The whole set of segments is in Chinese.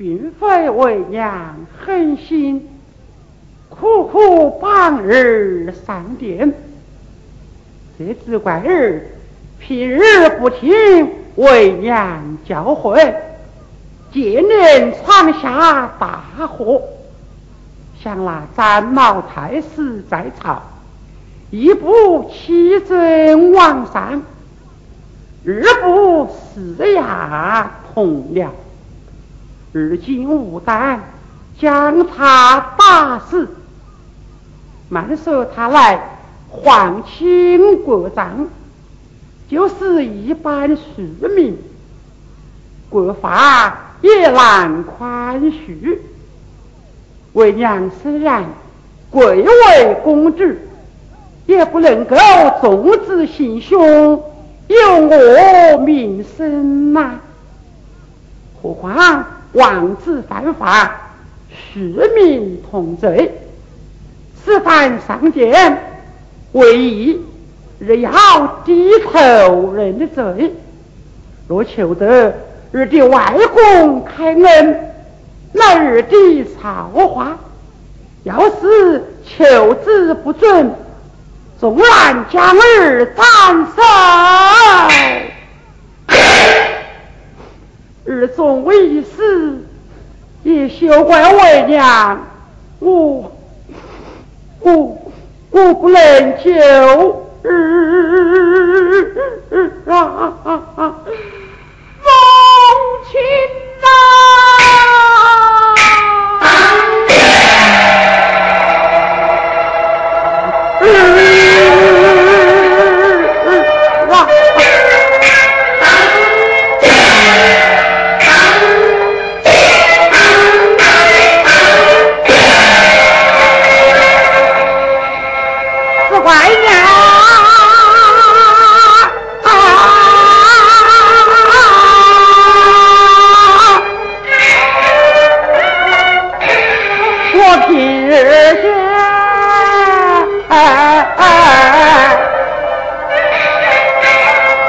并非为娘狠心，苦苦帮儿上殿，这只怪儿平日不听为娘教诲，今年闯下大祸。想那詹毛太师在朝，一不欺尊王上，二不施压同僚。而今无胆将他打死，慢说他来皇亲国丈，就是一般庶民，国法也难宽恕。为娘虽然贵为公主，也不能够纵子行凶，有我名声呐。何况王子犯法，市民同罪，此番上殿，为义日要低头认罪。若求得日的外公开恩。来日的造化，要是求之不准，纵然将儿斩首，儿终为死，也休怪为娘，我我我不能救儿啊！母亲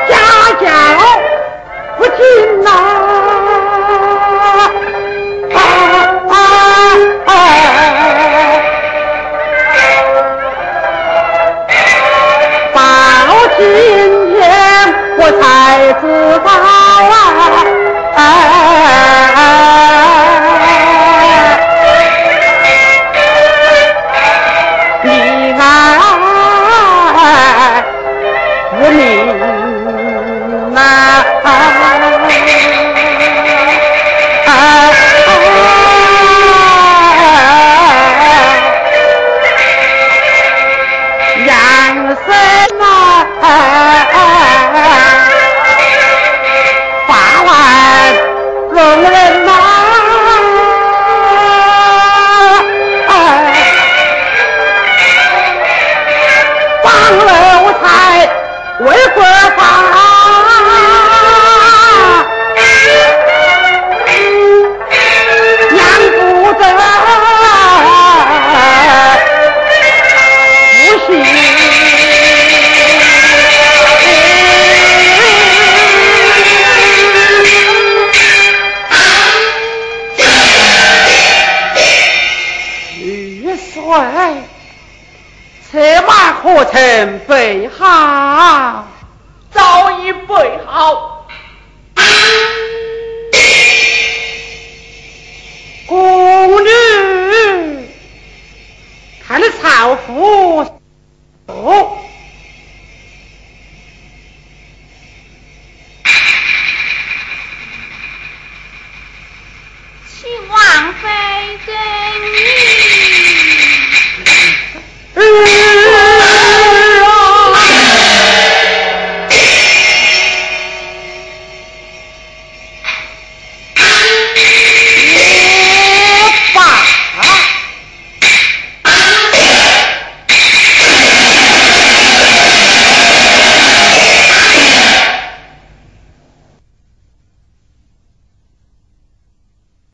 家家不听呐哎，车马可曾备好？早已备好。宫女，看那草服。哦请王妃给。